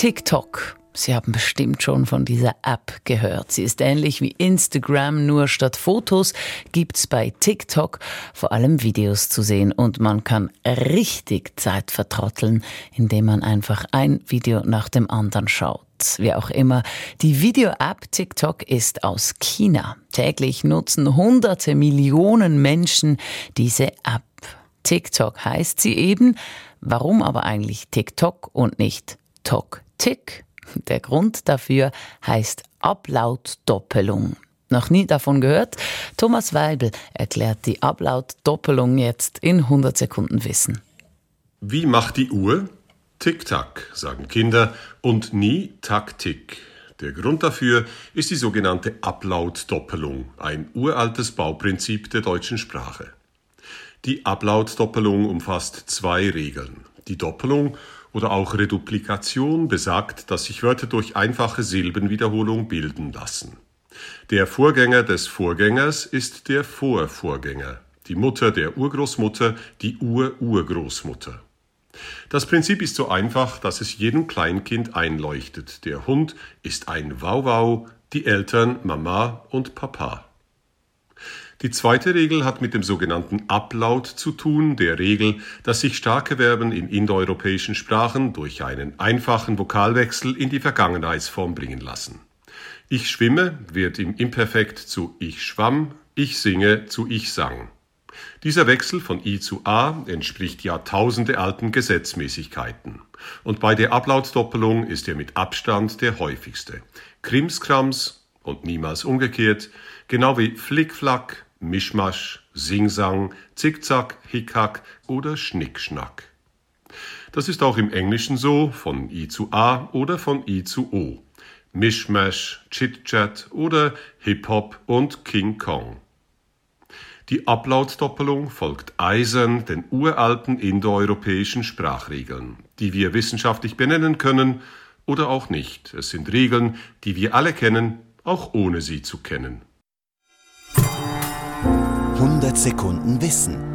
TikTok. Sie haben bestimmt schon von dieser App gehört. Sie ist ähnlich wie Instagram, nur statt Fotos gibt's bei TikTok vor allem Videos zu sehen und man kann richtig Zeit vertrotteln, indem man einfach ein Video nach dem anderen schaut. Wie auch immer, die Video-App TikTok ist aus China. Täglich nutzen hunderte Millionen Menschen diese App. TikTok heißt sie eben. Warum aber eigentlich TikTok und nicht Tok Tick? Der Grund dafür heißt Ablautdoppelung. Noch nie davon gehört? Thomas Weibel erklärt die Ablautdoppelung jetzt in 100 Sekunden Wissen. Wie macht die Uhr? Tick-Tack, sagen Kinder, und nie Taktik. Der Grund dafür ist die sogenannte Ablautdoppelung, ein uraltes Bauprinzip der deutschen Sprache. Die Ablautdoppelung umfasst zwei Regeln. Die Doppelung oder auch Reduplikation besagt, dass sich Wörter durch einfache Silbenwiederholung bilden lassen. Der Vorgänger des Vorgängers ist der Vorvorgänger, die Mutter der Urgroßmutter, die Ururgroßmutter. Das Prinzip ist so einfach, dass es jedem Kleinkind einleuchtet. Der Hund ist ein Wauwau, die Eltern Mama und Papa. Die zweite Regel hat mit dem sogenannten Ablaut zu tun, der Regel, dass sich starke Verben in indoeuropäischen Sprachen durch einen einfachen Vokalwechsel in die Vergangenheitsform bringen lassen. Ich schwimme wird im Imperfekt zu ich schwamm, ich singe zu ich sang. Dieser Wechsel von I zu A entspricht jahrtausendealten Gesetzmäßigkeiten. Und bei der Ablautdoppelung ist er mit Abstand der häufigste. Krimskrams und niemals umgekehrt, genau wie Flickflack, Mischmasch, Singsang, Zickzack, Hickhack oder Schnickschnack. Das ist auch im Englischen so, von I zu A oder von I zu O. Mischmasch, Chit-Chat oder Hip-Hop und King Kong. Die Ablautdoppelung folgt eisern den uralten indoeuropäischen Sprachregeln, die wir wissenschaftlich benennen können oder auch nicht. Es sind Regeln, die wir alle kennen, auch ohne sie zu kennen. 100 Sekunden Wissen